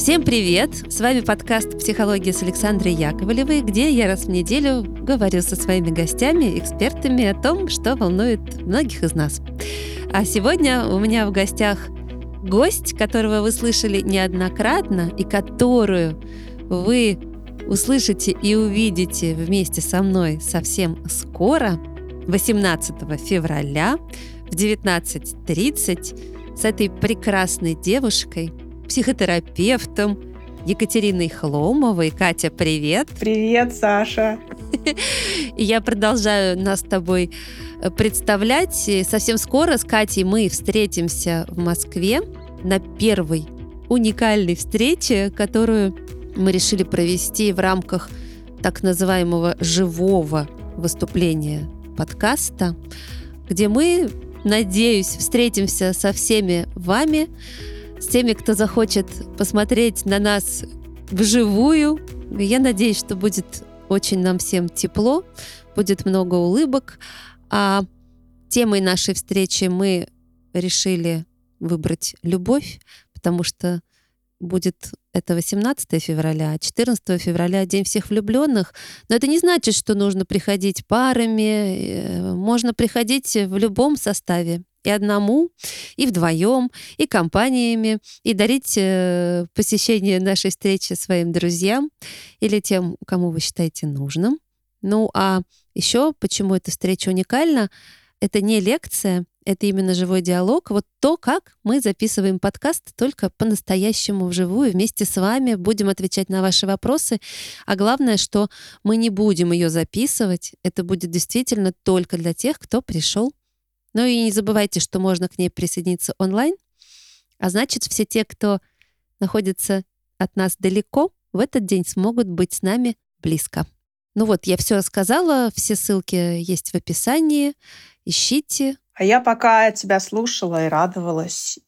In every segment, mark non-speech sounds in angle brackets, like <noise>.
Всем привет! С вами подкаст «Психология» с Александрой Яковлевой, где я раз в неделю говорю со своими гостями, экспертами о том, что волнует многих из нас. А сегодня у меня в гостях гость, которого вы слышали неоднократно и которую вы услышите и увидите вместе со мной совсем скоро, 18 февраля в 19.30 с этой прекрасной девушкой, психотерапевтом Екатериной Хломовой. Катя, привет! Привет, Саша! И <laughs> я продолжаю нас с тобой э, представлять. И совсем скоро с Катей мы встретимся в Москве на первой уникальной встрече, которую мы решили провести в рамках так называемого живого выступления подкаста, где мы, надеюсь, встретимся со всеми вами, с теми, кто захочет посмотреть на нас вживую. Я надеюсь, что будет очень нам всем тепло, будет много улыбок. А темой нашей встречи мы решили выбрать любовь, потому что будет это 18 февраля, 14 февраля День всех влюбленных. Но это не значит, что нужно приходить парами. Э, можно приходить в любом составе. И одному, и вдвоем, и компаниями, и дарить э, посещение нашей встречи своим друзьям или тем, кому вы считаете нужным. Ну а еще почему эта встреча уникальна? Это не лекция, это именно живой диалог. Вот то, как мы записываем подкаст только по-настоящему вживую. Вместе с вами будем отвечать на ваши вопросы. А главное, что мы не будем ее записывать. Это будет действительно только для тех, кто пришел. Ну и не забывайте, что можно к ней присоединиться онлайн. А значит, все те, кто находится от нас далеко, в этот день смогут быть с нами близко. Ну вот, я все рассказала, все ссылки есть в описании. Ищите, а я пока тебя слушала и радовалась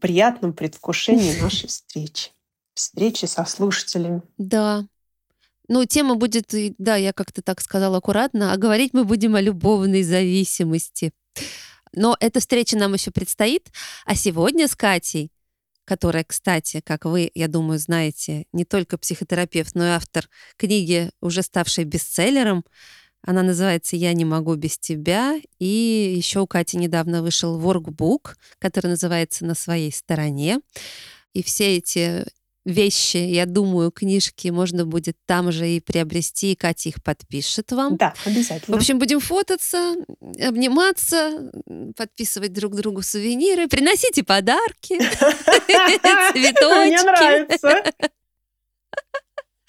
приятном предвкушении <laughs> нашей встречи. Встречи со слушателями. Да. Ну, тема будет, да, я как-то так сказала аккуратно, а говорить мы будем о любовной зависимости. Но эта встреча нам еще предстоит. А сегодня с Катей, которая, кстати, как вы, я думаю, знаете, не только психотерапевт, но и автор книги, уже ставшей бестселлером, она называется «Я не могу без тебя». И еще у Кати недавно вышел workbook, который называется «На своей стороне». И все эти вещи, я думаю, книжки можно будет там же и приобрести, и Катя их подпишет вам. Да, обязательно. В общем, будем фототься, обниматься, подписывать друг другу сувениры, приносите подарки, <laughs> цветочки. Мне нравится.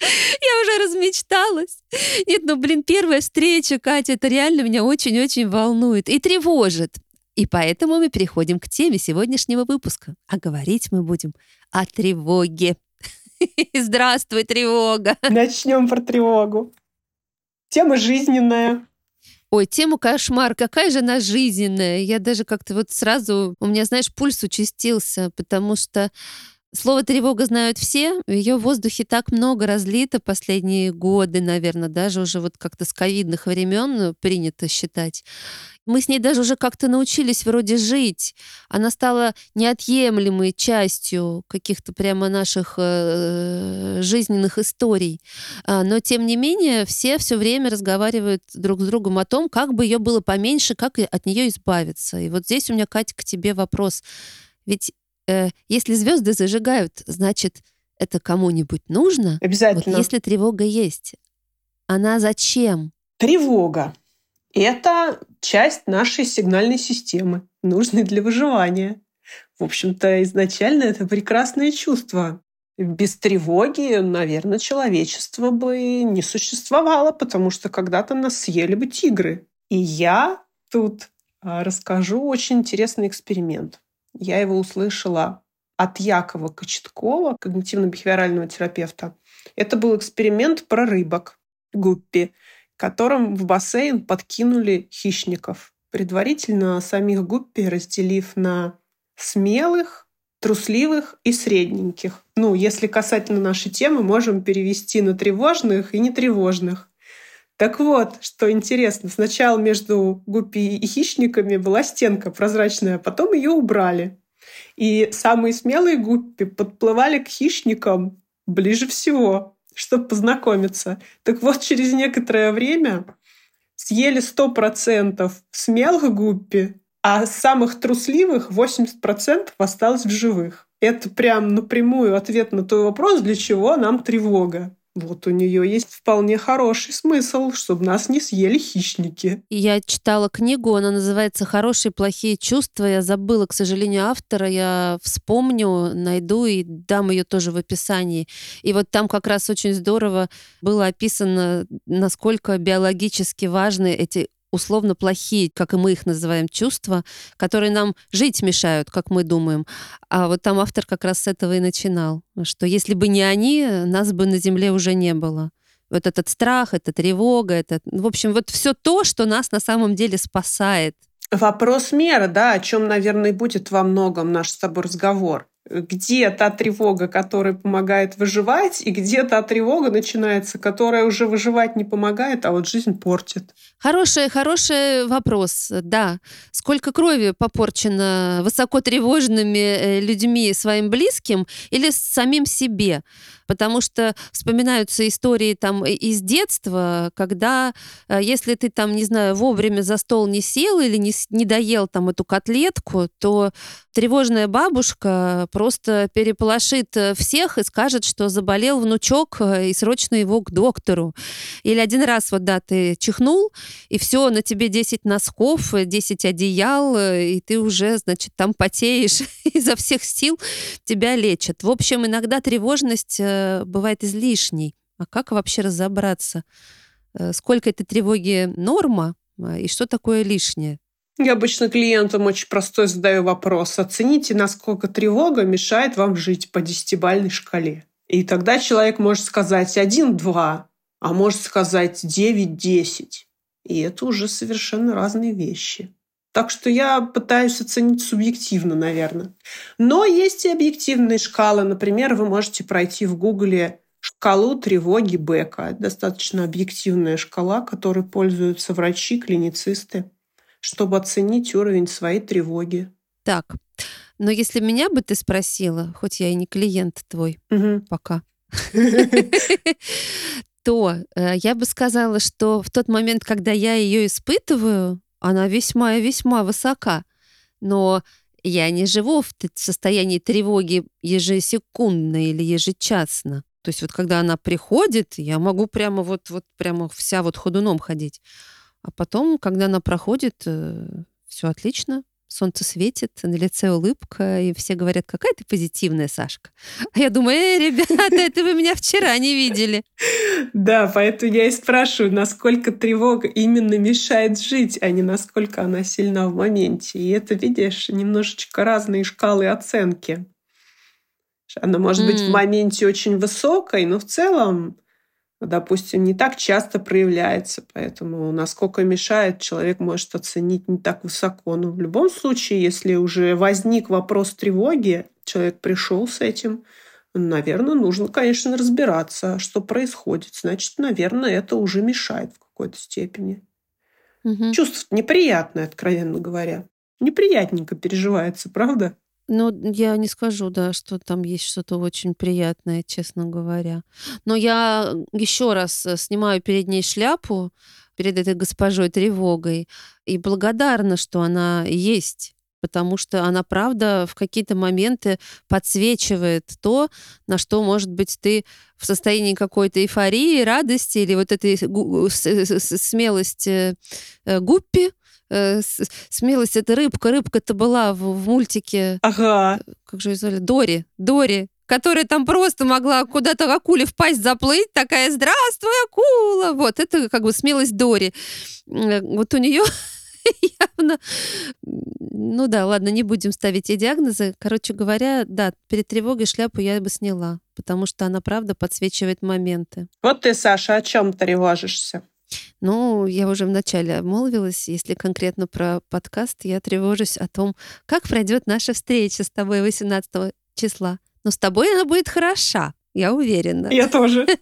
<laughs> Я уже размечталась. Нет, ну, блин, первая встреча, Катя, это реально меня очень-очень волнует и тревожит. И поэтому мы переходим к теме сегодняшнего выпуска. А говорить мы будем о тревоге. <laughs> Здравствуй, тревога. Начнем про тревогу. Тема жизненная. Ой, тема кошмар, какая же она жизненная. Я даже как-то вот сразу, у меня, знаешь, пульс участился, потому что Слово «тревога» знают все. Ее в воздухе так много разлито последние годы, наверное, даже уже вот как-то с ковидных времен принято считать. Мы с ней даже уже как-то научились вроде жить. Она стала неотъемлемой частью каких-то прямо наших э, жизненных историй. А, но, тем не менее, все все время разговаривают друг с другом о том, как бы ее было поменьше, как от нее избавиться. И вот здесь у меня, Катя, к тебе вопрос. Ведь э, если звезды зажигают, значит, это кому-нибудь нужно? Обязательно. Вот если тревога есть, она зачем? Тревога — это часть нашей сигнальной системы, нужной для выживания. В общем-то, изначально это прекрасное чувство. Без тревоги, наверное, человечество бы не существовало, потому что когда-то нас съели бы тигры. И я тут а, расскажу очень интересный эксперимент. Я его услышала от Якова Кочеткова, когнитивно-бихевиорального терапевта. Это был эксперимент про рыбок гуппи, которым в бассейн подкинули хищников, предварительно самих гуппи разделив на смелых, трусливых и средненьких. Ну, если касательно нашей темы, можем перевести на тревожных и нетревожных. Так вот, что интересно, сначала между гуппи и хищниками была стенка прозрачная, а потом ее убрали. И самые смелые гуппи подплывали к хищникам ближе всего, чтобы познакомиться. Так вот, через некоторое время съели 100% смелых гуппи, а самых трусливых 80% осталось в живых. Это прям напрямую ответ на твой вопрос, для чего нам тревога. Вот у нее есть вполне хороший смысл, чтобы нас не съели хищники. Я читала книгу, она называется «Хорошие и плохие чувства». Я забыла, к сожалению, автора. Я вспомню, найду и дам ее тоже в описании. И вот там как раз очень здорово было описано, насколько биологически важны эти условно плохие, как и мы их называем, чувства, которые нам жить мешают, как мы думаем. А вот там автор как раз с этого и начинал, что если бы не они, нас бы на Земле уже не было. Вот этот страх, эта тревога, это, в общем, вот все то, что нас на самом деле спасает. Вопрос меры, да, о чем, наверное, будет во многом наш с тобой разговор где та тревога, которая помогает выживать, и где та тревога начинается, которая уже выживать не помогает, а вот жизнь портит. Хороший, хороший вопрос, да. Сколько крови попорчено высокотревожными э, людьми своим близким или самим себе? потому что вспоминаются истории там из детства, когда э, если ты там, не знаю, вовремя за стол не сел или не, не доел там эту котлетку, то тревожная бабушка просто переполошит э, всех и скажет, что заболел внучок и срочно его к доктору. Или один раз вот, да, ты чихнул, и все, на тебе 10 носков, 10 одеял, и ты уже, значит, там потеешь <laughs> изо всех сил, тебя лечат. В общем, иногда тревожность бывает излишней. А как вообще разобраться, э, сколько этой тревоги норма и что такое лишнее? Я обычно клиентам очень простой задаю вопрос. Оцените, насколько тревога мешает вам жить по десятибальной шкале. И тогда человек может сказать 1-2, а может сказать 9-10. И это уже совершенно разные вещи. Так что я пытаюсь оценить субъективно, наверное. Но есть и объективные шкалы. Например, вы можете пройти в Гугле шкалу тревоги Бека. Это достаточно объективная шкала, которой пользуются врачи, клиницисты, чтобы оценить уровень своей тревоги. Так, но если меня бы ты спросила, хоть я и не клиент твой угу. пока, <laughs> <laughs> то э, я бы сказала, что в тот момент, когда я ее испытываю, она весьма и весьма высока. Но я не живу в состоянии тревоги ежесекундно или ежечасно. То есть вот когда она приходит, я могу прямо вот, вот прямо вся вот ходуном ходить. А потом, когда она проходит, э, все отлично, солнце светит, на лице улыбка, и все говорят, какая ты позитивная, Сашка. А я думаю, э, ребята, <laughs> это вы меня вчера не видели. Да, поэтому я и спрашиваю, насколько тревога именно мешает жить, а не насколько она сильна в моменте. И это, видишь, немножечко разные шкалы оценки. Она может быть в моменте очень высокой, но в целом допустим, не так часто проявляется, поэтому насколько мешает, человек может оценить не так высоко. Но в любом случае, если уже возник вопрос тревоги, человек пришел с этим, наверное, нужно, конечно, разбираться, что происходит. Значит, наверное, это уже мешает в какой-то степени. Угу. Чувство неприятное, откровенно говоря. Неприятненько переживается, правда? Ну, я не скажу, да, что там есть что-то очень приятное, честно говоря. Но я еще раз э, снимаю перед ней шляпу, перед этой госпожой тревогой, и благодарна, что она есть потому что она, правда, в какие-то моменты подсвечивает то, на что, может быть, ты в состоянии какой-то эйфории, радости или вот этой смелости э, гуппи, э, смелость это рыбка. Рыбка-то была в, в мультике. Ага. Как же ее звали? Дори. Дори которая там просто могла куда-то акуле в пасть заплыть, такая «Здравствуй, акула!» Вот, это как бы смелость Дори. Э, вот у нее <laughs> явно... Ну да, ладно, не будем ставить ей диагнозы. Короче говоря, да, перед тревогой шляпу я бы сняла, потому что она, правда, подсвечивает моменты. Вот ты, Саша, о чем тревожишься? Ну, я уже вначале обмолвилась, если конкретно про подкаст, я тревожусь о том, как пройдет наша встреча с тобой 18 числа. Но с тобой она будет хороша, я уверена. Я тоже. <laughs>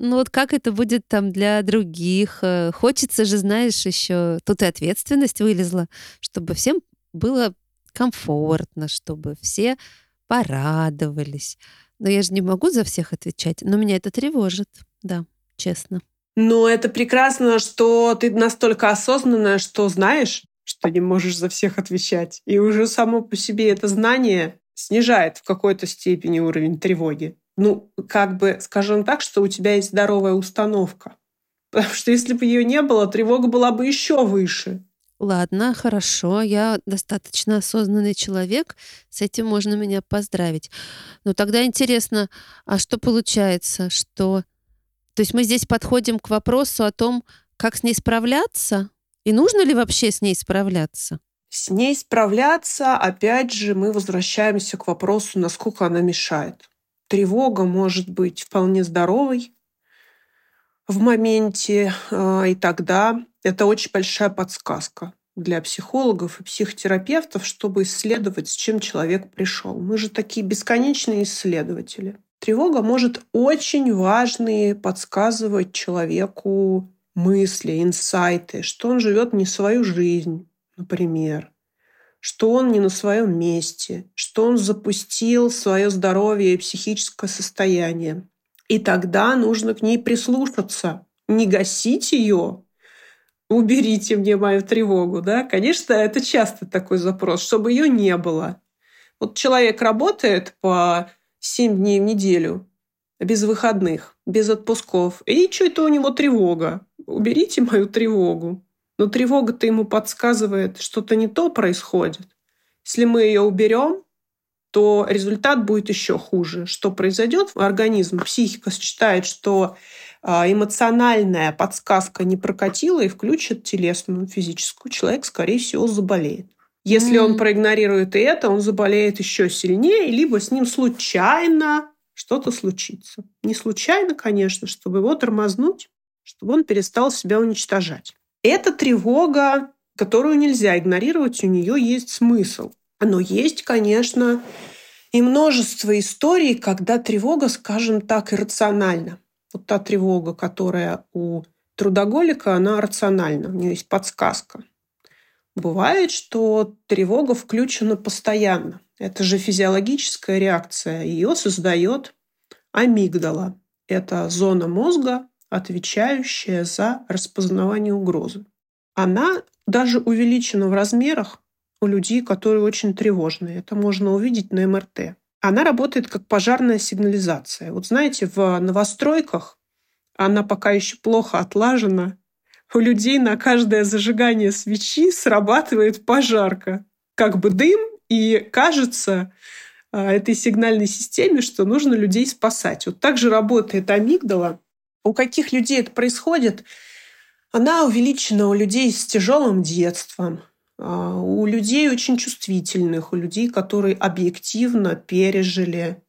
Ну вот как это будет там для других? Э, хочется же, знаешь, еще тут и ответственность вылезла, чтобы всем было комфортно, чтобы все порадовались. Но я же не могу за всех отвечать. Но меня это тревожит, да, честно. Но это прекрасно, что ты настолько осознанная, что знаешь, что не можешь за всех отвечать. И уже само по себе это знание снижает в какой-то степени уровень тревоги. Ну, как бы, скажем так, что у тебя есть здоровая установка. <laughs> Потому что если бы ее не было, тревога была бы еще выше. Ладно, хорошо, я достаточно осознанный человек, с этим можно меня поздравить. Но тогда интересно, а что получается, что... То есть мы здесь подходим к вопросу о том, как с ней справляться? И нужно ли вообще с ней справляться? С ней справляться, опять же, мы возвращаемся к вопросу, насколько она мешает. Тревога может быть вполне здоровой в моменте, а, и тогда это очень большая подсказка для психологов и психотерапевтов, чтобы исследовать, с чем человек пришел. Мы же такие бесконечные исследователи. Тревога может очень важные подсказывать человеку мысли, инсайты, что он живет не свою жизнь, например, что он не на своем месте, что он запустил свое здоровье и психическое состояние. И тогда нужно к ней прислушаться, не гасить ее, уберите мне мою тревогу, да? Конечно, это часто такой запрос, чтобы ее не было. Вот человек работает по 7 дней в неделю, без выходных, без отпусков. И что это у него тревога? Уберите мою тревогу. Но тревога-то ему подсказывает, что-то не то происходит. Если мы ее уберем, то результат будет еще хуже. Что произойдет? Организм, психика считает, что а, эмоциональная подсказка не прокатила и включит телесную, физическую, человек, скорее всего, заболеет. Если он проигнорирует и это, он заболеет еще сильнее, либо с ним случайно что-то случится. Не случайно, конечно, чтобы его тормознуть, чтобы он перестал себя уничтожать. Эта тревога, которую нельзя игнорировать, у нее есть смысл. Но есть, конечно, и множество историй, когда тревога, скажем так, иррациональна. Вот та тревога, которая у трудоголика, она рациональна, у нее есть подсказка. Бывает, что тревога включена постоянно. Это же физиологическая реакция. Ее создает амигдала. Это зона мозга, отвечающая за распознавание угрозы. Она даже увеличена в размерах у людей, которые очень тревожные. Это можно увидеть на МРТ. Она работает как пожарная сигнализация. Вот знаете, в новостройках она пока еще плохо отлажена. У людей на каждое зажигание свечи срабатывает пожарка. Как бы дым, и кажется а, этой сигнальной системе, что нужно людей спасать. Вот так же работает амигдала. У каких людей это происходит? Она увеличена у людей с тяжелым детством, а, у людей очень чувствительных, у людей, которые объективно пережили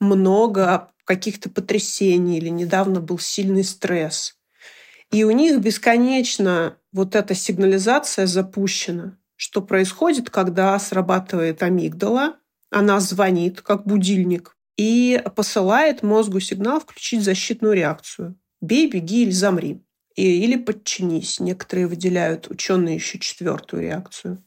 много каких-то потрясений или недавно был сильный стресс. И у них бесконечно вот эта сигнализация запущена. Что происходит, когда срабатывает амигдала, она звонит как будильник и посылает мозгу сигнал включить защитную реакцию. Бей, беги или замри и, или подчинись. Некоторые выделяют ученые еще четвертую реакцию.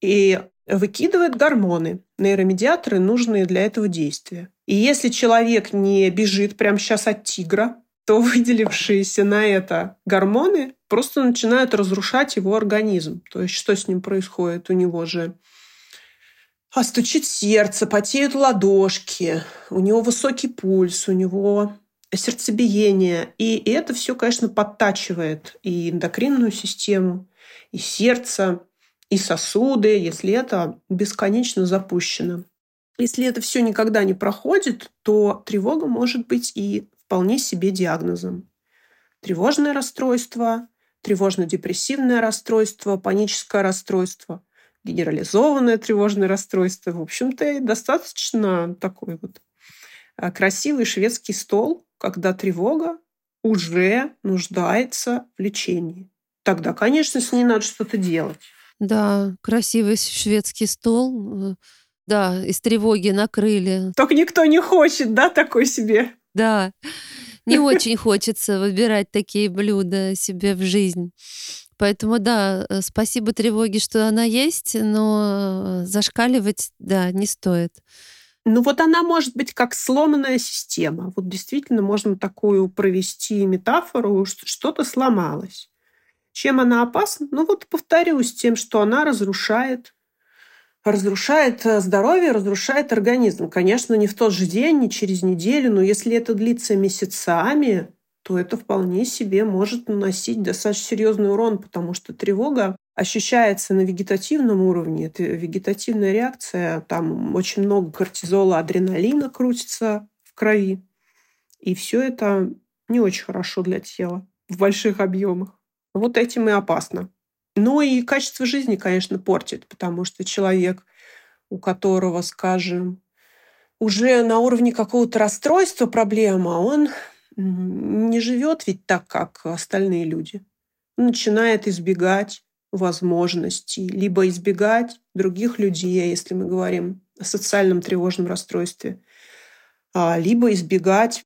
И выкидывает гормоны, нейромедиаторы, нужные для этого действия. И если человек не бежит прямо сейчас от тигра, то <laughs> выделившиеся на это гормоны просто начинают разрушать его организм. То есть что с ним происходит? У него же а стучит сердце, потеют ладошки, у него высокий пульс, у него сердцебиение. И это все, конечно, подтачивает и эндокринную систему, и сердце, и сосуды, если это бесконечно запущено. Если это все никогда не проходит, то тревога может быть и вполне себе диагнозом. Тревожное расстройство, тревожно-депрессивное расстройство, паническое расстройство, генерализованное тревожное расстройство. В общем-то, достаточно такой вот а, красивый шведский стол, когда тревога уже нуждается в лечении. Тогда, конечно, с ней надо что-то делать. Да, красивый шведский стол. Э, да, из тревоги накрыли. Только никто не хочет, да, такой себе? Да. не очень хочется выбирать такие блюда себе в жизнь. Поэтому да, э, спасибо тревоге, что она есть, но зашкаливать, да, не стоит. Ну вот она может быть как сломанная система. Вот действительно можно такую провести метафору, что что-то сломалось. Чем она опасна? Ну вот повторюсь, тем, что она разрушает разрушает э, здоровье, разрушает организм. Конечно, не в тот же день, не через неделю, но если это длится месяцами, то это вполне себе может наносить достаточно серьезный урон, потому что тревога ощущается на вегетативном уровне. Это вегетативная реакция, там очень много кортизола, адреналина крутится в крови. И все это не очень хорошо для тела в больших объемах. Вот этим и опасно. Ну и качество жизни, конечно, портит, потому что человек, у которого, скажем, уже на уровне какого-то расстройства проблема, он не живет ведь так, как остальные люди. Он начинает избегать возможностей, либо избегать других людей, если мы говорим о социальном тревожном расстройстве, а, либо избегать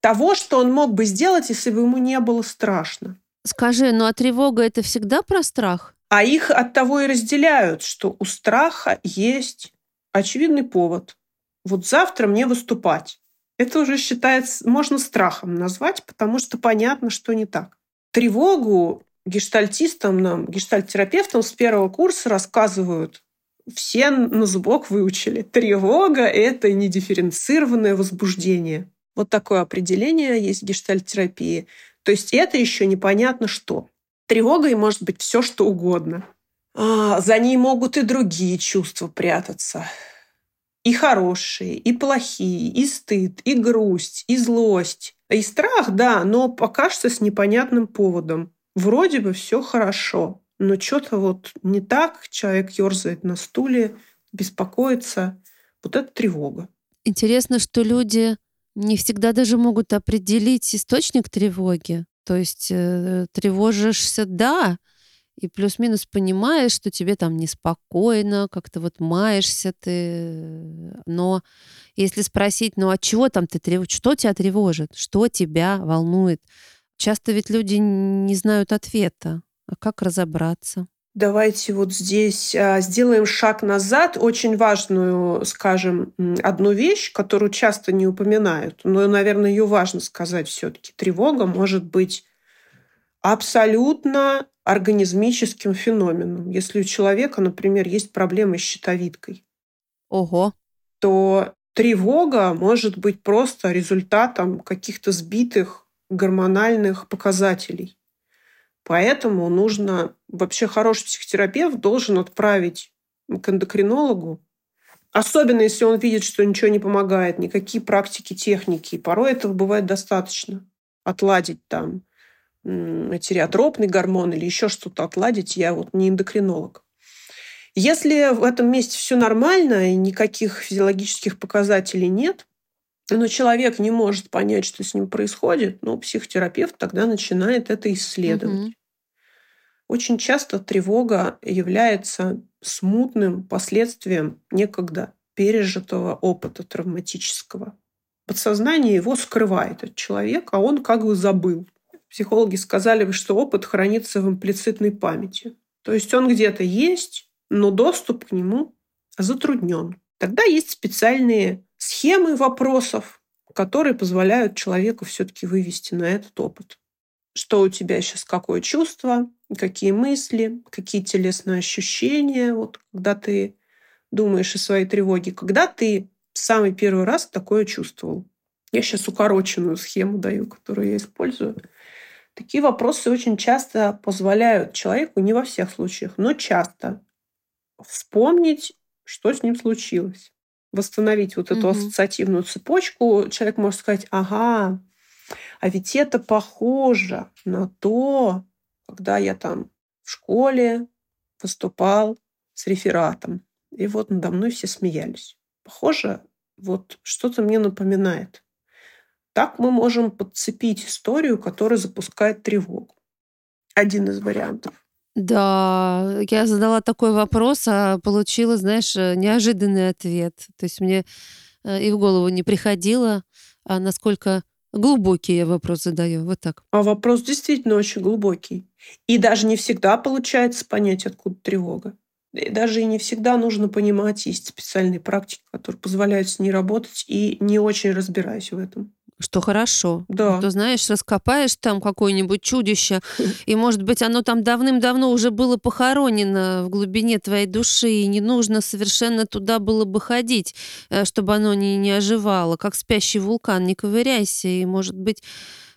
того, что он мог бы сделать, если бы ему не было страшно. Скажи, ну а тревога это всегда про страх? А их от того и разделяют, что у страха есть очевидный повод. Вот завтра мне выступать. Это уже считается, можно страхом назвать, потому что понятно, что не так. Тревогу гештальтистам, нам, гештальтерапевтам с первого курса рассказывают, все на зубок выучили. Тревога – это недифференцированное возбуждение. Вот такое определение есть в гештальтерапии. То есть это еще непонятно что. Тревогой может быть все, что угодно. А, за ней могут и другие чувства прятаться. И хорошие, и плохие, и стыд, и грусть, и злость. И страх, да, но пока что с непонятным поводом. Вроде бы все хорошо, но что-то вот не так. Человек ерзает на стуле, беспокоится. Вот это тревога. Интересно, что люди не всегда даже могут определить источник тревоги. То есть э, тревожишься, да, и плюс-минус понимаешь, что тебе там неспокойно, как-то вот маешься ты. Но если спросить, ну от чего там ты тревожишь, что тебя тревожит, что тебя волнует, часто ведь люди не знают ответа. А как разобраться? Давайте вот здесь а, сделаем шаг назад. Очень важную, скажем, одну вещь, которую часто не упоминают, но, наверное, ее важно сказать все-таки. Тревога может быть абсолютно организмическим феноменом. Если у человека, например, есть проблемы с щитовидкой, Ого. то тревога может быть просто результатом каких-то сбитых гормональных показателей. Поэтому нужно... Вообще хороший психотерапевт должен отправить к эндокринологу, особенно если он видит, что ничего не помогает, никакие практики, техники. Порой этого бывает достаточно. Отладить там тиреотропный гормон или еще что-то отладить. Я вот не эндокринолог. Если в этом месте все нормально и никаких физиологических показателей нет, но человек не может понять, что с ним происходит, ну, психотерапевт тогда начинает это исследовать. Угу. Очень часто тревога является смутным последствием некогда пережитого опыта травматического. Подсознание его скрывает от человека, а он как бы забыл. Психологи сказали бы, что опыт хранится в имплицитной памяти. То есть он где-то есть, но доступ к нему затруднен. Тогда есть специальные схемы вопросов, которые позволяют человеку все-таки вывести на этот опыт. Что у тебя сейчас, какое чувство, какие мысли, какие телесные ощущения, вот когда ты думаешь о своей тревоге, когда ты самый первый раз такое чувствовал. Я сейчас укороченную схему даю, которую я использую. Такие вопросы очень часто позволяют человеку, не во всех случаях, но часто вспомнить, что с ним случилось восстановить вот эту угу. ассоциативную цепочку, человек может сказать, ага, а ведь это похоже на то, когда я там в школе выступал с рефератом. И вот надо мной все смеялись. Похоже, вот что-то мне напоминает. Так мы можем подцепить историю, которая запускает тревогу. Один из вариантов. Да, я задала такой вопрос, а получила, знаешь, э, неожиданный ответ. То есть мне э, и в голову не приходило, а насколько Глубокий я вопрос задаю, вот так. А вопрос действительно очень глубокий. И даже не всегда получается понять, откуда тревога. И даже и не всегда нужно понимать, есть специальные практики, которые позволяют с ней работать, и не очень разбираюсь в этом. Что хорошо. Да. А то, знаешь, раскопаешь там какое-нибудь чудище, <laughs> и, может быть, оно там давным-давно уже было похоронено в глубине твоей души, и не нужно совершенно туда было бы ходить, э, чтобы оно не, не оживало, как спящий вулкан. Не ковыряйся, и, может быть,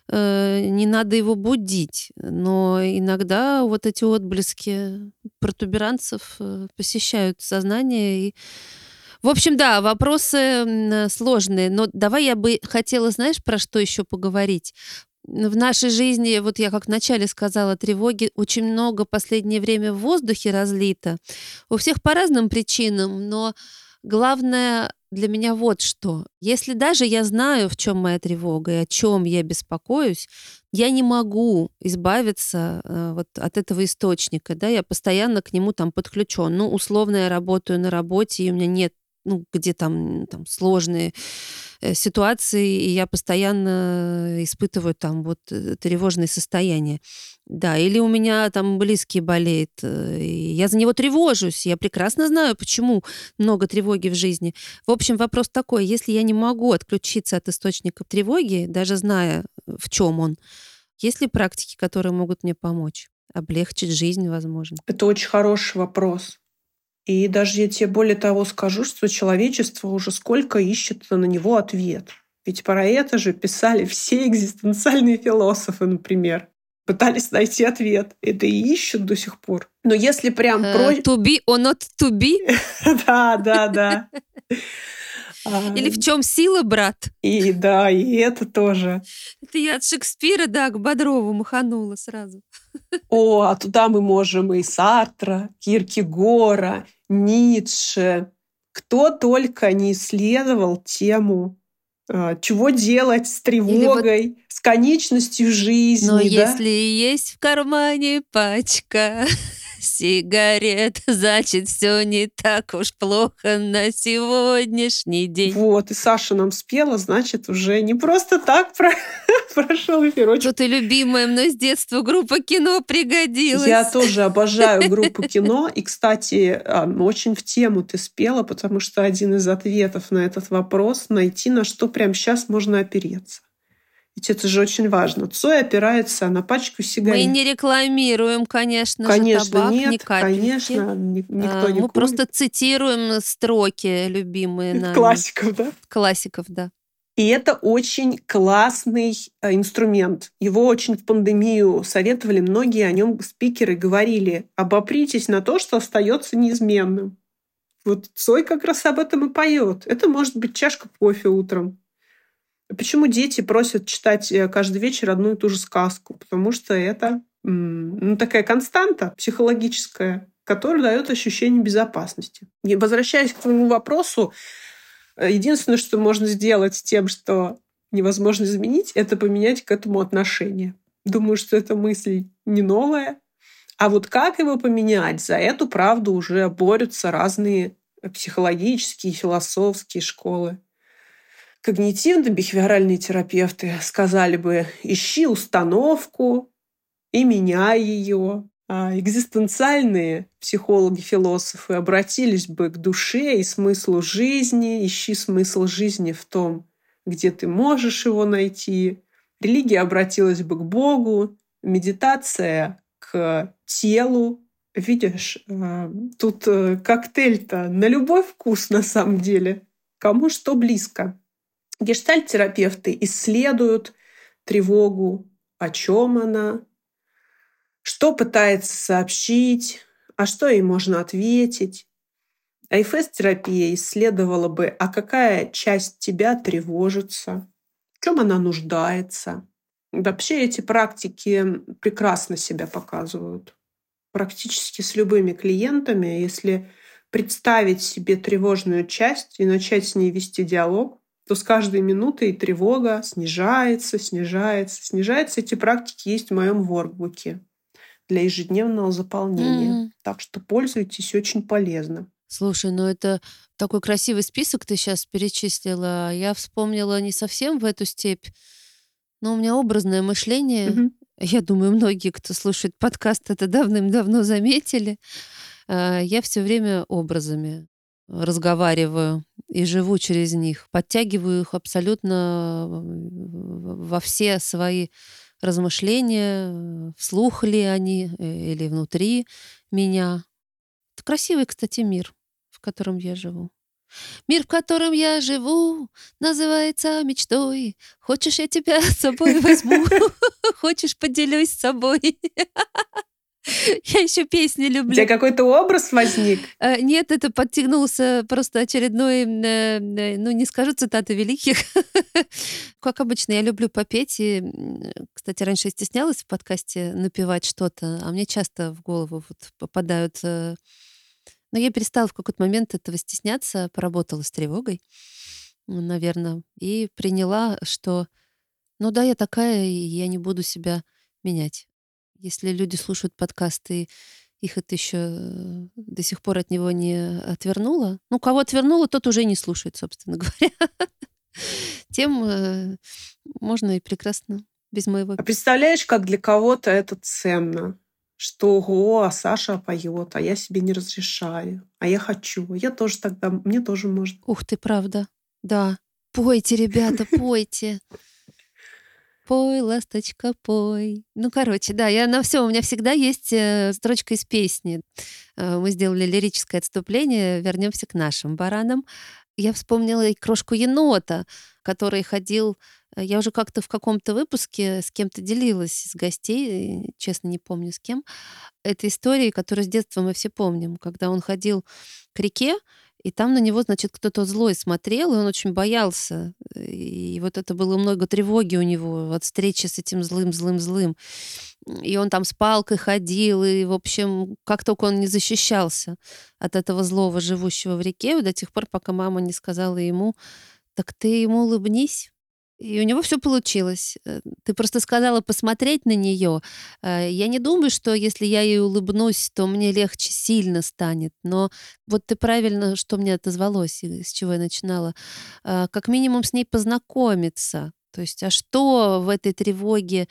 э, не надо его будить. Но иногда вот эти отблески протуберанцев э, посещают сознание и в общем, да, вопросы сложные, но давай я бы хотела, знаешь, про что еще поговорить? В нашей жизни, вот я как вначале сказала, тревоги очень много последнее время в воздухе разлито. У всех по разным причинам, но главное для меня вот что. Если даже я знаю, в чем моя тревога и о чем я беспокоюсь, я не могу избавиться э, вот от этого источника, да, я постоянно к нему там подключен. Ну, условно, я работаю на работе, и у меня нет ну, где там, там сложные э, ситуации, и я постоянно испытываю там вот э, тревожные состояния. Да, или у меня там близкий болеет, э, и я за него тревожусь. Я прекрасно знаю, почему много тревоги в жизни. В общем, вопрос такой, если я не могу отключиться от источника тревоги, даже зная, в чем он, есть ли практики, которые могут мне помочь? Облегчить жизнь, возможно. Это очень хороший вопрос. И даже я тебе более того скажу, что человечество уже сколько ищет на него ответ. Ведь про это же писали все экзистенциальные философы, например. Пытались найти ответ. Это и ищут до сих пор. Но если прям Uh, про... to be or not to be? <laughs> Да, да, да. <laughs> Или в чем сила, брат? И да, и это тоже. Это я от Шекспира, да, к Бодрову маханула сразу. О, а туда мы можем и Сартра, Киркегора, Ницше. Кто только не исследовал тему а, чего делать с тревогой, вот... с конечностью жизни. Но да? если есть в кармане пачка сигарет, <laughs> значит, все не так уж плохо на сегодняшний день. Вот, и Саша нам спела, значит, уже не просто так про... <laughs> прошел эфир. Что ты любимая мной с детства группа кино пригодилась. Я тоже обожаю <laughs> группу кино. И, кстати, а, очень в тему ты спела, потому что один из ответов на этот вопрос — найти, на что прямо сейчас можно опереться. Ведь это же очень важно. Цой опирается на пачку сигарет. Мы не рекламируем, конечно, конечно же, табак, нет, ни капельки. Конечно, никто а, не Мы курит. просто цитируем строки любимые нами. Классиков, да? Классиков, да. И это очень классный э, инструмент. Его очень в пандемию советовали многие, о нем спикеры говорили. Обопритесь на то, что остается неизменным. Вот Цой как раз об этом и поет. Это может быть чашка кофе утром. Почему дети просят читать э, каждый вечер одну и ту же сказку? Потому что это ну, такая константа психологическая, которая дает ощущение безопасности. И возвращаясь к твоему вопросу, э, единственное, что можно сделать с тем, что невозможно изменить, это поменять к этому отношение. Думаю, что эта мысль не новая. А вот как его поменять, за эту правду уже борются разные психологические, философские школы когнитивно-бихевиоральные терапевты сказали бы, ищи установку и меняй ее. А экзистенциальные психологи-философы обратились бы к душе и смыслу жизни, ищи смысл жизни в том, где ты можешь его найти. Религия обратилась бы к Богу, медитация к телу. Видишь, э, тут э, коктейль-то на любой вкус на самом деле. Кому что близко. Гештальт-терапевты исследуют тревогу, о чем она, что пытается сообщить, а что ей можно ответить. АФС-терапия исследовала бы, а какая часть тебя тревожится, в чем она нуждается. Вообще эти практики прекрасно себя показывают. Практически с любыми клиентами, если представить себе тревожную часть и начать с ней вести диалог, то с каждой минутой тревога снижается, снижается, снижается. Эти практики есть в моем воркбуке для ежедневного заполнения. Mm. Так что пользуйтесь, очень полезно. Слушай, ну это такой красивый список ты сейчас перечислила. Я вспомнила не совсем в эту степь Но у меня образное мышление. Мгм. Я думаю, многие, кто слушает подкаст, это давным-давно заметили. А, Я все время образами разговариваю и живу через них. Подтягиваю их абсолютно в- во все свои размышления, э, вслух ли они э, или внутри меня. Это красивый, кстати, мир, в котором я живу. Мир, в котором я живу, называется мечтой. Хочешь, я тебя <laughs> с собой возьму? <laughs> Хочешь, поделюсь с собой? <laughs> <laughs> Я еще песни У люблю. тебя какой-то образ возник? Э, Нет, это подтянулся просто очередной, э, э, ну, не скажу цитаты великих. <laughs> Как обычно, я люблю попеть. И, кстати, раньше я стеснялась в подкасте напевать что-то, а мне часто в голову вот попадают... Но я перестала в какой-то момент этого стесняться, поработала с тревогой, наверное, и приняла, что, ну да, я такая, и я не буду себя менять. Если люди слушают подкасты, их это еще э, до сих пор от него не отвернуло. Ну, кого отвернуло, тот уже не слушает, собственно <laughs> говоря. Тем э, можно и прекрасно без моего. А представляешь, как для кого-то это ценно? Что, ого, а Саша поет, а я себе не разрешаю, а я хочу, я тоже тогда, мне тоже можно. Ух ты, правда. Да. Пойте, ребята, <laughs> пойте. Пой, ласточка, пой. Ну, короче, да, я на все. У меня всегда есть э, строчка из песни. Э, Мы сделали лирическое отступление. Вернемся к нашим баранам. Я вспомнила и крошку енота, который ходил. э, Я уже как-то в каком-то выпуске с кем-то делилась из гостей, честно не помню с кем. Это истории, которые с детства мы все помним, когда он ходил к реке, и там на него, значит, кто-то злой смотрел, и он очень боялся. И вот это было много тревоги у него от встречи с этим злым-злым-злым. И он там с палкой ходил, и, в общем, как только он не защищался от этого злого, живущего в реке, до тех пор, пока мама не сказала ему, так ты ему улыбнись. И у него все получилось. Э, Ты просто сказала посмотреть на нее. Я не думаю, что если я ей улыбнусь, то мне легче сильно станет. Но вот ты правильно, что мне отозвалось, и с чего я начинала. А, Как минимум с ней познакомиться. То есть, а что в этой тревоге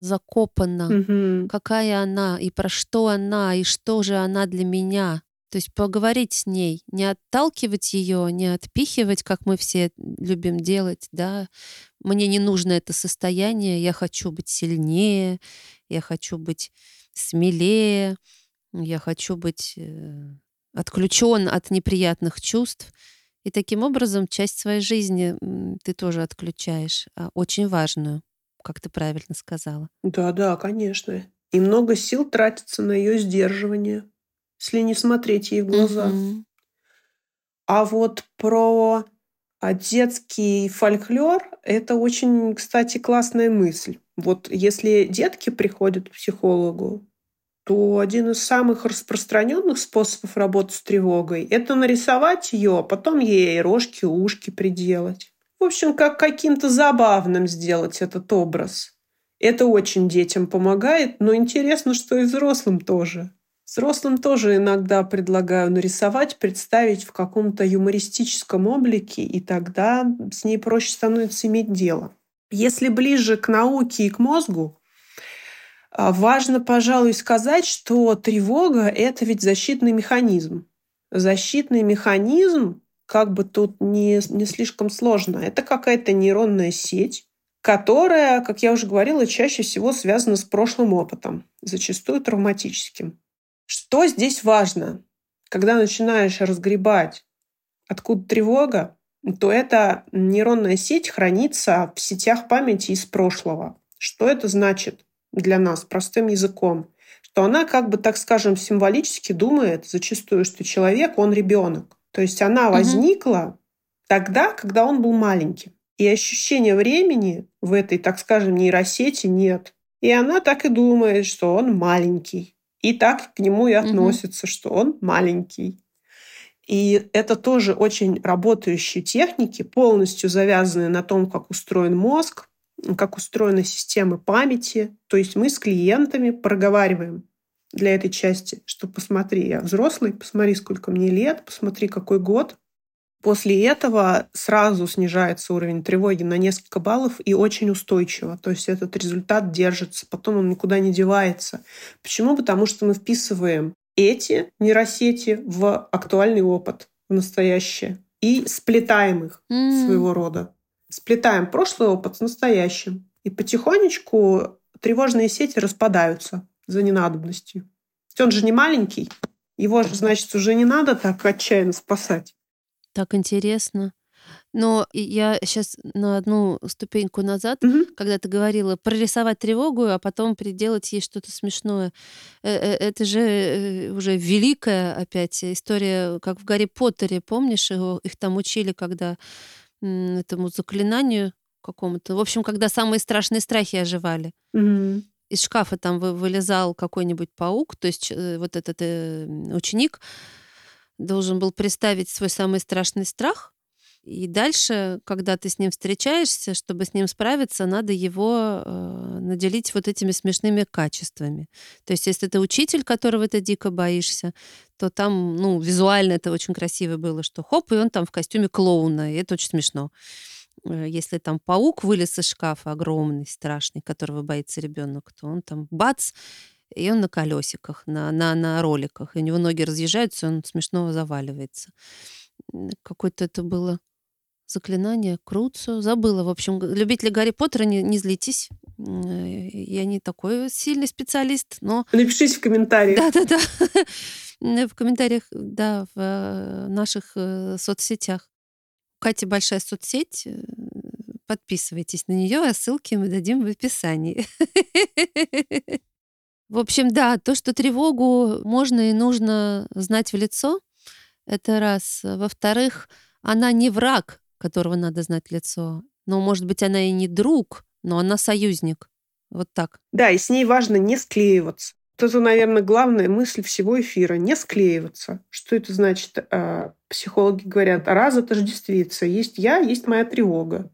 закопано? Мгм. какая она и про что она и что же она для меня. То есть поговорить с ней, не отталкивать ее, не отпихивать, как мы все любим делать, да. Мне не нужно это состояние, я хочу быть сильнее, я хочу быть смелее, я хочу быть отключен от неприятных чувств. И таким образом часть своей жизни ты тоже отключаешь, а, очень важную, как ты правильно сказала. Да, да, конечно. И много сил тратится на ее сдерживание, если не смотреть ей в глаза. Мгм. А вот про детский фольклор – это очень, кстати, классная мысль. Вот если детки приходят к психологу, то один из самых распространенных способов работы с тревогой – это нарисовать ее, а потом ей рожки, ушки приделать. В общем, как каким-то забавным сделать этот образ. Это очень детям помогает, но интересно, что и взрослым тоже. Взрослым тоже иногда предлагаю нарисовать, представить в каком-то юмористическом облике, и тогда с ней проще становится иметь дело. Если ближе к науке и к мозгу, а, важно, пожалуй, сказать, что тревога – это ведь защитный механизм. Защитный механизм, как бы тут не, не слишком сложно, это какая-то нейронная сеть, которая, как я уже говорила, чаще всего связана с прошлым опытом, зачастую травматическим. Что здесь важно? Когда начинаешь разгребать, откуда тревога, то эта нейронная сеть хранится в сетях памяти из прошлого. Что это значит для нас простым языком? Что она, как бы, так скажем, символически думает зачастую, что человек, он ребенок. То есть она возникла тогда, когда он был маленьким. И ощущения времени в этой, так скажем, нейросети нет. И она так и думает, что он маленький. И так к нему и относится, угу. что он маленький. И это тоже очень работающие техники, полностью завязанные на том, как устроен мозг, как устроены системы памяти. То есть мы с клиентами проговариваем для этой части, что посмотри, я взрослый, посмотри, сколько мне лет, посмотри, какой год. После этого сразу снижается уровень тревоги на несколько баллов и очень устойчиво. То есть этот результат держится, потом он никуда не девается. Почему? Потому что мы вписываем эти нейросети в актуальный опыт, в настоящее, и сплетаем их mm. своего рода. Сплетаем прошлый опыт с настоящим. И потихонечку тревожные сети распадаются за ненадобностью. Он же не маленький, его же, значит, уже не надо так отчаянно спасать. Так интересно. Но я сейчас на одну ступеньку назад, Мгм. когда ты говорила прорисовать тревогу, а потом приделать ей что-то смешное. Э, э, Это же э, уже великая опять история, как в Гарри Поттере, помнишь, его, их там учили, когда м, этому заклинанию какому-то. В общем, когда самые страшные страхи оживали. Мгм. Из шкафа там вы- вылезал какой-нибудь паук, то есть э, вот этот э, ученик должен был представить свой самый страшный страх, и дальше, когда ты с ним встречаешься, чтобы с ним справиться, надо его э, наделить вот этими смешными качествами. То есть, если ты учитель, которого ты дико боишься, то там, ну, визуально это очень красиво было, что хоп, и он там в костюме клоуна, и это очень смешно. Э, Если там паук вылез из шкафа огромный, страшный, которого боится ребенок, то он там бац, и он на колесиках, на, на, на роликах. И у него ноги разъезжаются, он смешно заваливается. Какое-то это было заклинание, Круцо, забыла. В общем, любители Гарри Поттера, не, не злитесь. Э, Я не такой сильный специалист, но Напишите в комментариях. да-да-да. <laughs> В комментариях, да, в э, наших э, соцсетях. У Кати большая соцсеть. Подписывайтесь на нее, а ссылки мы дадим в описании. <laughs> В общем, да, то, что тревогу можно и нужно знать в лицо, это раз. Во-вторых, она не враг, которого надо знать в лицо. Но, может быть, она и не друг, но она союзник. Вот так. Да, и с ней важно не склеиваться. Это, наверное, главная мысль всего эфира. Не склеиваться. Что это значит? А, Психологи говорят, раз отождествиться. Есть я, есть моя тревога.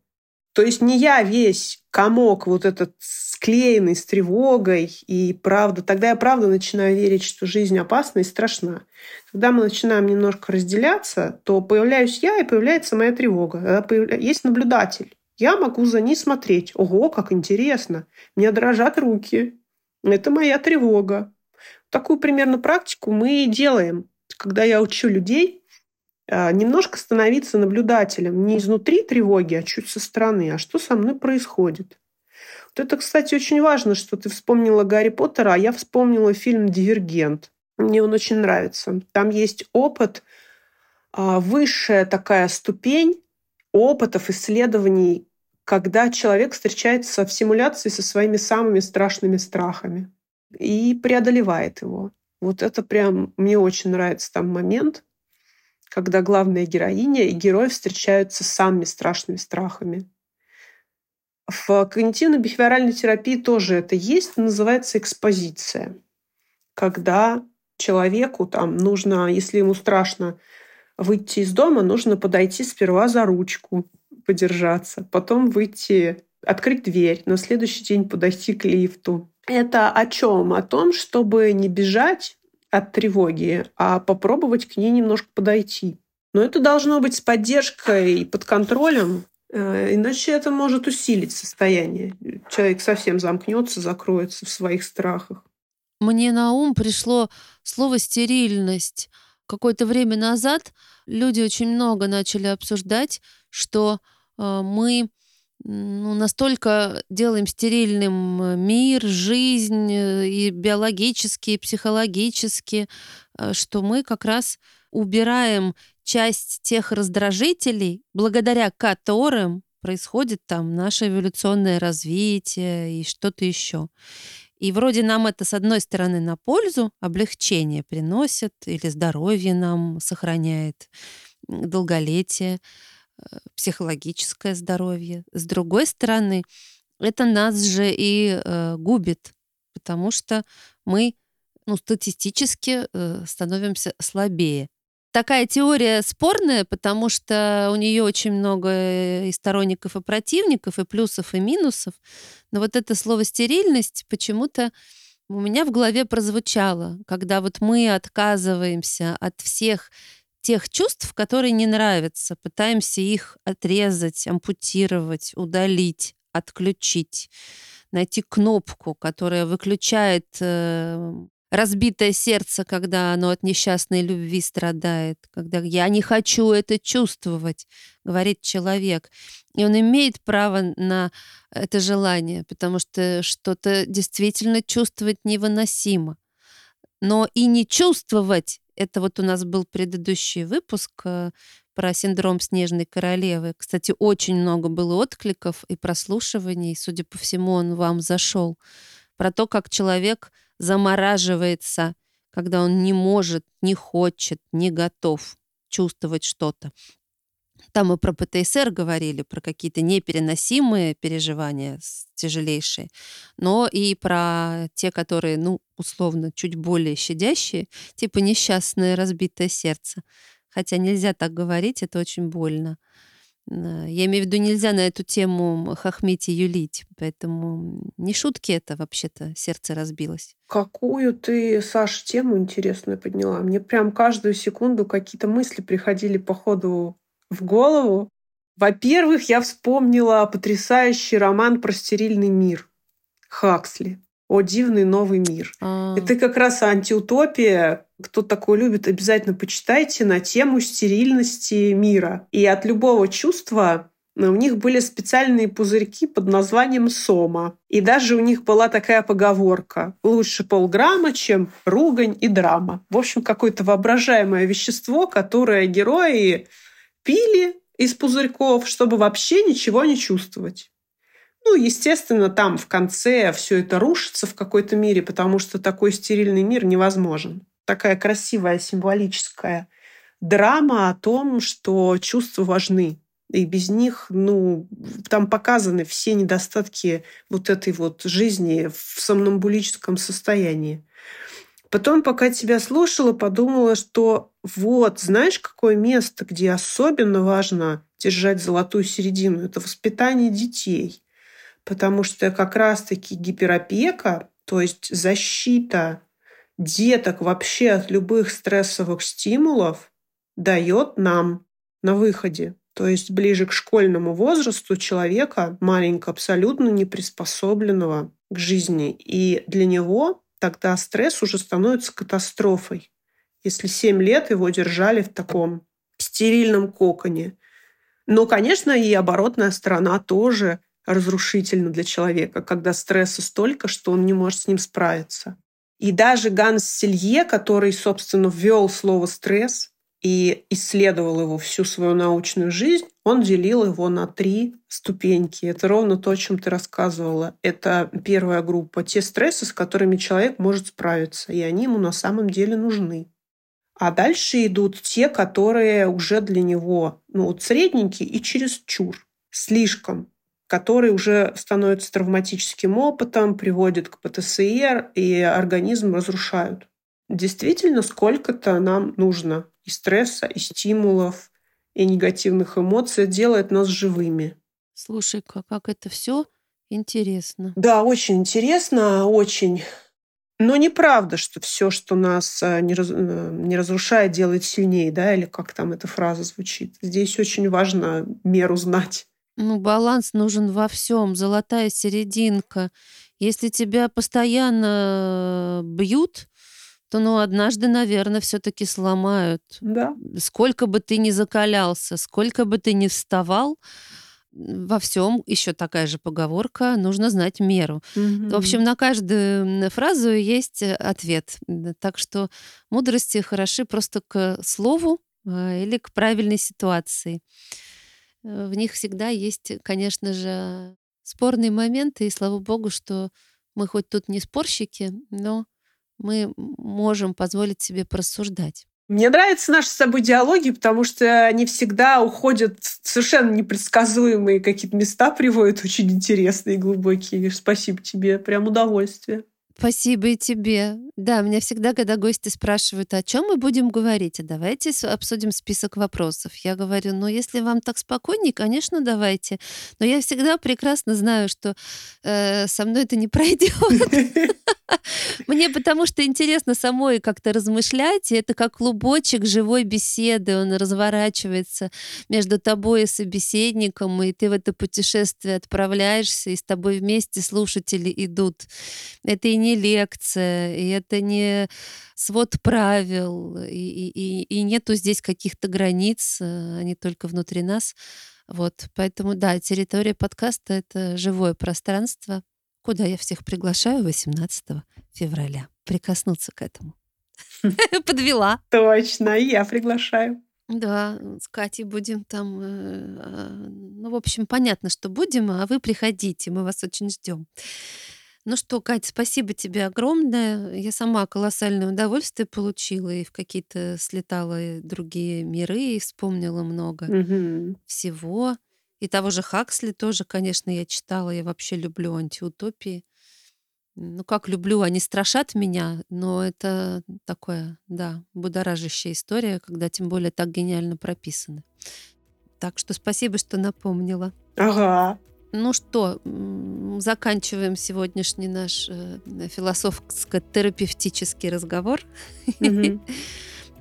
То есть не я весь комок вот этот склеенный с тревогой, и правда, тогда я правда начинаю верить, что жизнь опасна и страшна. Когда мы начинаем немножко разделяться, то появляюсь я, и появляется моя тревога. Есть наблюдатель. Я могу за ней смотреть. Ого, как интересно. Мне дрожат руки. Это моя тревога. Такую примерно практику мы и делаем. Когда я учу людей немножко становиться наблюдателем не изнутри тревоги, а чуть со стороны. А что со мной происходит? Вот это, кстати, очень важно, что ты вспомнила Гарри Поттера, а я вспомнила фильм «Дивергент». Мне он очень нравится. Там есть опыт, а, высшая такая ступень опытов, исследований, когда человек встречается в симуляции со своими самыми страшными страхами и преодолевает его. Вот это прям мне очень нравится там момент, когда главная героиня и герой встречаются с самыми страшными страхами. В когнитивно-бихевиоральной терапии тоже это есть, называется экспозиция. Когда человеку там нужно, если ему страшно выйти из дома, нужно подойти сперва за ручку, подержаться, потом выйти, открыть дверь, на следующий день подойти к лифту. Это о чем? О том, чтобы не бежать от тревоги, а попробовать к ней немножко подойти. Но это должно быть с поддержкой и под контролем, э, иначе это может усилить состояние. Человек совсем замкнется, закроется в своих страхах. Мне на ум пришло слово «стерильность». Какое-то время назад люди очень много начали обсуждать, что э, мы ну, настолько делаем стерильным э, мир, жизнь э, и биологически, и психологически, э, что мы как раз убираем часть тех раздражителей, благодаря которым происходит там наше эволюционное развитие и что-то еще. И вроде нам это, с одной стороны, на пользу, облегчение приносит, или здоровье нам сохраняет, долголетие, психологическое здоровье. С другой стороны, это нас же и э, губит, потому что мы ну, статистически э, становимся слабее. Такая теория спорная, потому что у нее очень много э, и сторонников, и противников, и плюсов, и минусов. Но вот это слово стерильность почему-то у меня в голове прозвучало, когда вот мы отказываемся от всех тех чувств, которые не нравятся, пытаемся их отрезать, ампутировать, удалить, отключить, найти кнопку, которая выключает э, разбитое сердце, когда оно от несчастной любви страдает, когда я не хочу это чувствовать, говорит человек. И он имеет право на это желание, потому что что-то действительно чувствовать невыносимо. Но и не чувствовать, это вот у нас был предыдущий выпуск э, про синдром снежной королевы. Кстати, очень много было откликов и прослушиваний. Судя по всему, он вам зашел. Про то, как человек замораживается, когда он не может, не хочет, не готов чувствовать что-то. Там мы про ПТСР говорили, про какие-то непереносимые переживания тяжелейшие, но и про те, которые, ну, условно, чуть более щадящие, типа несчастное разбитое сердце. Хотя нельзя так говорить, это очень больно. Я имею в виду, нельзя на эту тему хохмить и юлить. Поэтому не шутки это вообще-то, сердце разбилось. Какую ты, Саша, тему интересную подняла? Мне прям каждую секунду какие-то мысли приходили по ходу в голову. Во-первых, я вспомнила потрясающий роман про стерильный мир Хаксли. О, дивный новый мир. А. Это как раз антиутопия. Кто такой любит, обязательно почитайте на тему стерильности мира. И от любого чувства ну, у них были специальные пузырьки под названием сома. И даже у них была такая поговорка. Лучше полграмма, чем ругань и драма. В общем, какое-то воображаемое вещество, которое герои пили из пузырьков, чтобы вообще ничего не чувствовать. Ну, естественно, там в конце все это рушится в какой-то мере, потому что такой стерильный мир невозможен. Такая красивая символическая драма о том, что чувства важны. И без них, ну, там показаны все недостатки вот этой вот жизни в сомнамбулическом состоянии. Потом, пока тебя слушала, подумала, что вот, знаешь, какое место, где особенно важно держать золотую середину? Это воспитание детей потому что как раз-таки гиперопека, то есть защита деток вообще от любых стрессовых стимулов дает нам на выходе. То есть ближе к школьному возрасту человека, маленького, абсолютно не приспособленного к жизни. И для него тогда стресс уже становится катастрофой. Если 7 лет его держали в таком стерильном коконе. Но, конечно, и оборотная сторона тоже разрушительно для человека, когда стресса столько, что он не может с ним справиться. И даже Ганс Селье, который, собственно, ввел слово «стресс» и исследовал его всю свою научную жизнь, он делил его на три ступеньки. Это ровно то, о чем ты рассказывала. Это первая группа. Те стрессы, с которыми человек может справиться, и они ему на самом деле нужны. А дальше идут те, которые уже для него ну, вот средненькие и чересчур, слишком который уже становится травматическим опытом, приводит к ПТСР, и организм разрушают. Действительно, сколько-то нам нужно и стресса, и стимулов, и негативных эмоций делает нас живыми. Слушай, как это все интересно. Да, очень интересно, очень. Но неправда, что все, что нас э, не, раз, э, не разрушает, делает сильнее, да, или как там эта фраза звучит. Здесь очень важно меру знать. Ну, баланс нужен во всем, золотая серединка. Если тебя постоянно бьют, то, ну, однажды, наверное, все-таки сломают. Да. Сколько бы ты ни закалялся, сколько бы ты ни вставал, во всем еще такая же поговорка, нужно знать меру. Угу. В общем, на каждую фразу есть э, ответ. Так что мудрости хороши просто к слову а, или к правильной ситуации. Э, в них всегда есть, конечно же, спорные моменты, и слава богу, что мы хоть тут не спорщики, но мы можем позволить себе порассуждать. Мне нравятся наши с тобой диалоги, потому что они всегда уходят в совершенно непредсказуемые какие-то места, приводят очень интересные и глубокие. Спасибо тебе, прям удовольствие. Спасибо и тебе. Да, меня всегда, когда гости спрашивают, о чем мы будем говорить, а давайте обсудим список вопросов. Я говорю, ну, если вам так спокойнее, конечно, давайте. Но я всегда прекрасно знаю, что э, со мной это не пройдет. <laughs> Мне потому что интересно самой как-то размышлять, и это как клубочек живой беседы, он разворачивается между тобой и собеседником, и ты в это путешествие отправляешься, и с тобой вместе слушатели идут. Это и не лекция, и это не свод правил, и, и, и нету здесь каких-то границ, э, они только внутри нас. Вот, поэтому, да, территория подкаста — это живое пространство, куда я всех приглашаю 18 февраля прикоснуться к этому. <laughs> Подвела. Точно, я приглашаю. Да, с Катей будем там. Э, а, ну, в общем, понятно, что будем, а вы приходите, мы вас очень ждем. Ну что, Катя, спасибо тебе огромное. Я сама колоссальное удовольствие получила и в какие-то слетала другие миры и вспомнила много Мгм. всего. И того же Хаксли тоже, конечно, я читала. Я вообще люблю антиутопии. Ну, как люблю, они страшат меня, но это такое, да, будоражащая история, когда тем более так гениально прописаны. Так что спасибо, что напомнила. Ага. Ну что, заканчиваем сегодняшний наш э, философско-терапевтический разговор. <laughs>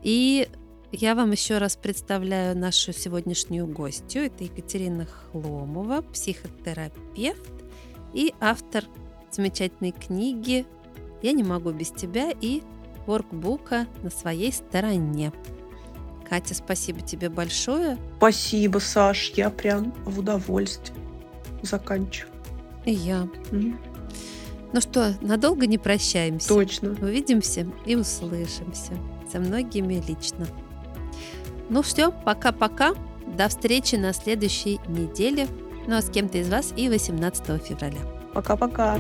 И я вам еще раз представляю нашу сегодняшнюю гостью. Это Екатерина Хломова, психотерапевт и автор замечательной книги «Я не могу без тебя» и воркбука «На своей стороне». Катя, спасибо тебе большое. Спасибо, Саш, я прям в удовольствии заканчиваю. И я. Мгм. Ну что, надолго не прощаемся. Точно. Увидимся и услышимся. Со многими лично. Ну все, пока-пока. До встречи на следующей неделе. Ну а с кем-то из вас и 18 февраля. Пока-пока.